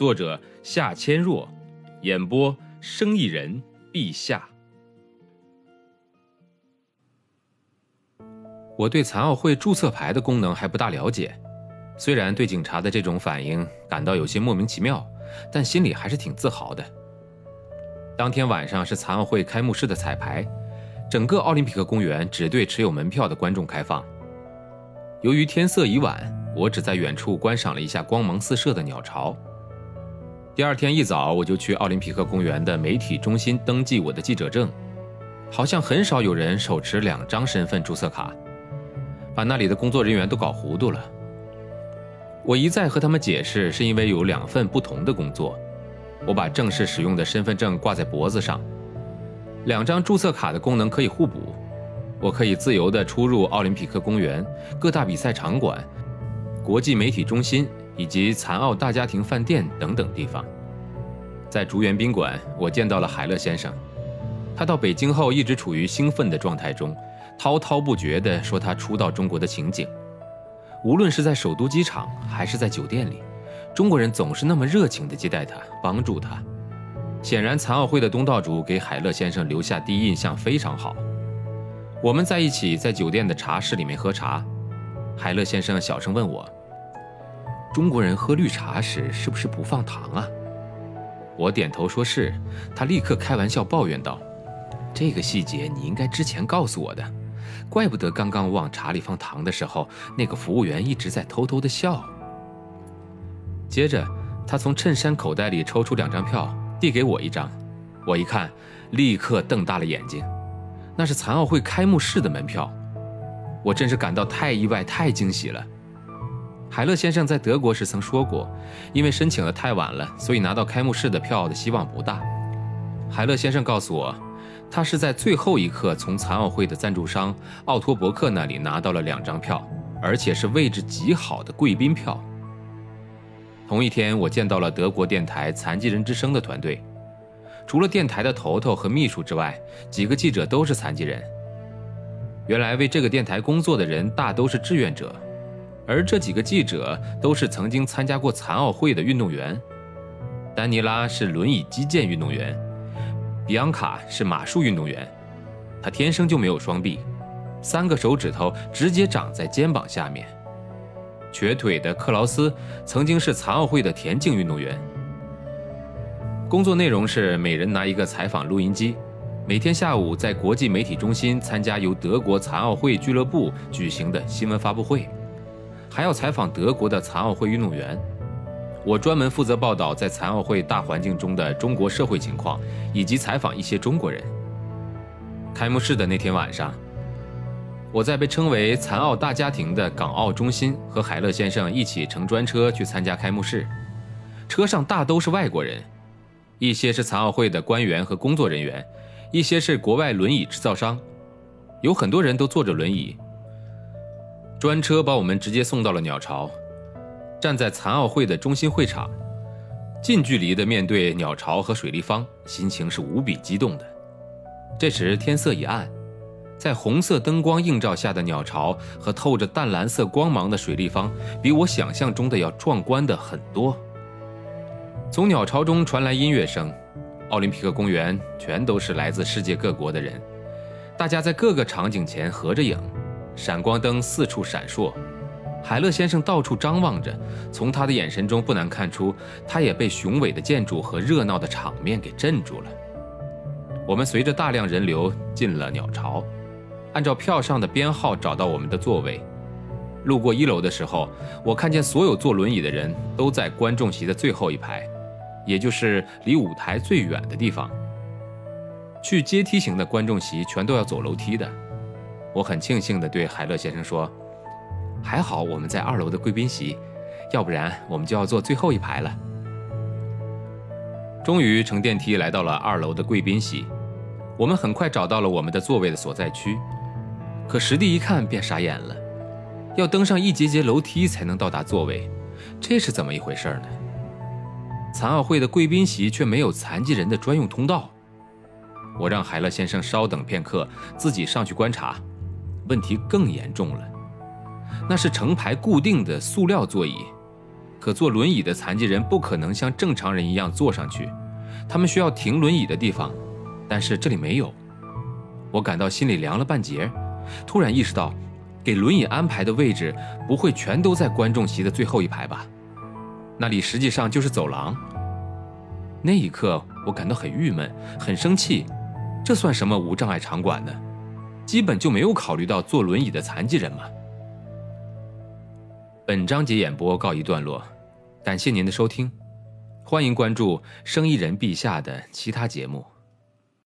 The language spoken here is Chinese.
作者夏千若，演播生意人陛下。我对残奥会注册牌的功能还不大了解，虽然对警察的这种反应感到有些莫名其妙，但心里还是挺自豪的。当天晚上是残奥会开幕式的彩排，整个奥林匹克公园只对持有门票的观众开放。由于天色已晚，我只在远处观赏了一下光芒四射的鸟巢。第二天一早，我就去奥林匹克公园的媒体中心登记我的记者证。好像很少有人手持两张身份注册卡，把那里的工作人员都搞糊涂了。我一再和他们解释，是因为有两份不同的工作。我把正式使用的身份证挂在脖子上，两张注册卡的功能可以互补。我可以自由地出入奥林匹克公园、各大比赛场馆、国际媒体中心以及残奥大家庭饭店等等地方。在竹园宾馆，我见到了海勒先生。他到北京后一直处于兴奋的状态中，滔滔不绝地说他初到中国的情景。无论是在首都机场还是在酒店里，中国人总是那么热情地接待他，帮助他。显然，残奥会的东道主给海勒先生留下第一印象非常好。我们在一起在酒店的茶室里面喝茶，海勒先生小声问我：“中国人喝绿茶时是不是不放糖啊？”我点头说是。他立刻开玩笑抱怨道：“这个细节你应该之前告诉我的，怪不得刚刚往茶里放糖的时候，那个服务员一直在偷偷的笑。”接着，他从衬衫口袋里抽出两张票，递给我一张。我一看，立刻瞪大了眼睛。那是残奥会开幕式的门票，我真是感到太意外、太惊喜了。海勒先生在德国时曾说过，因为申请的太晚了，所以拿到开幕式的票的希望不大。海勒先生告诉我，他是在最后一刻从残奥会的赞助商奥托伯克那里拿到了两张票，而且是位置极好的贵宾票。同一天，我见到了德国电台残疾人之声的团队。除了电台的头头和秘书之外，几个记者都是残疾人。原来为这个电台工作的人大都是志愿者，而这几个记者都是曾经参加过残奥会的运动员。丹尼拉是轮椅击剑运动员，比昂卡是马术运动员，他天生就没有双臂，三个手指头直接长在肩膀下面。瘸腿的克劳斯曾经是残奥会的田径运动员。工作内容是每人拿一个采访录音机，每天下午在国际媒体中心参加由德国残奥会俱乐部举行的新闻发布会，还要采访德国的残奥会运动员。我专门负责报道在残奥会大环境中的中国社会情况，以及采访一些中国人。开幕式的那天晚上，我在被称为“残奥大家庭”的港澳中心和海勒先生一起乘专车去参加开幕式，车上大都是外国人。一些是残奥会的官员和工作人员，一些是国外轮椅制造商，有很多人都坐着轮椅。专车把我们直接送到了鸟巢，站在残奥会的中心会场，近距离的面对鸟巢和水立方，心情是无比激动的。这时天色已暗，在红色灯光映照下的鸟巢和透着淡蓝色光芒的水立方，比我想象中的要壮观的很多。从鸟巢中传来音乐声，奥林匹克公园全都是来自世界各国的人，大家在各个场景前合着影，闪光灯四处闪烁。海勒先生到处张望着，从他的眼神中不难看出，他也被雄伟的建筑和热闹的场面给镇住了。我们随着大量人流进了鸟巢，按照票上的编号找到我们的座位。路过一楼的时候，我看见所有坐轮椅的人都在观众席的最后一排。也就是离舞台最远的地方。去阶梯型的观众席全都要走楼梯的。我很庆幸地对海勒先生说：“还好我们在二楼的贵宾席，要不然我们就要坐最后一排了。”终于乘电梯来到了二楼的贵宾席，我们很快找到了我们的座位的所在区。可实地一看便傻眼了，要登上一节节楼梯才能到达座位，这是怎么一回事呢？残奥会的贵宾席却没有残疾人的专用通道。我让海乐先生稍等片刻，自己上去观察。问题更严重了，那是成排固定的塑料座椅。可坐轮椅的残疾人不可能像正常人一样坐上去，他们需要停轮椅的地方，但是这里没有。我感到心里凉了半截，突然意识到，给轮椅安排的位置不会全都在观众席的最后一排吧？那里实际上就是走廊。那一刻，我感到很郁闷，很生气。这算什么无障碍场馆呢？基本就没有考虑到坐轮椅的残疾人嘛。本章节演播告一段落，感谢您的收听，欢迎关注生意人陛下的其他节目。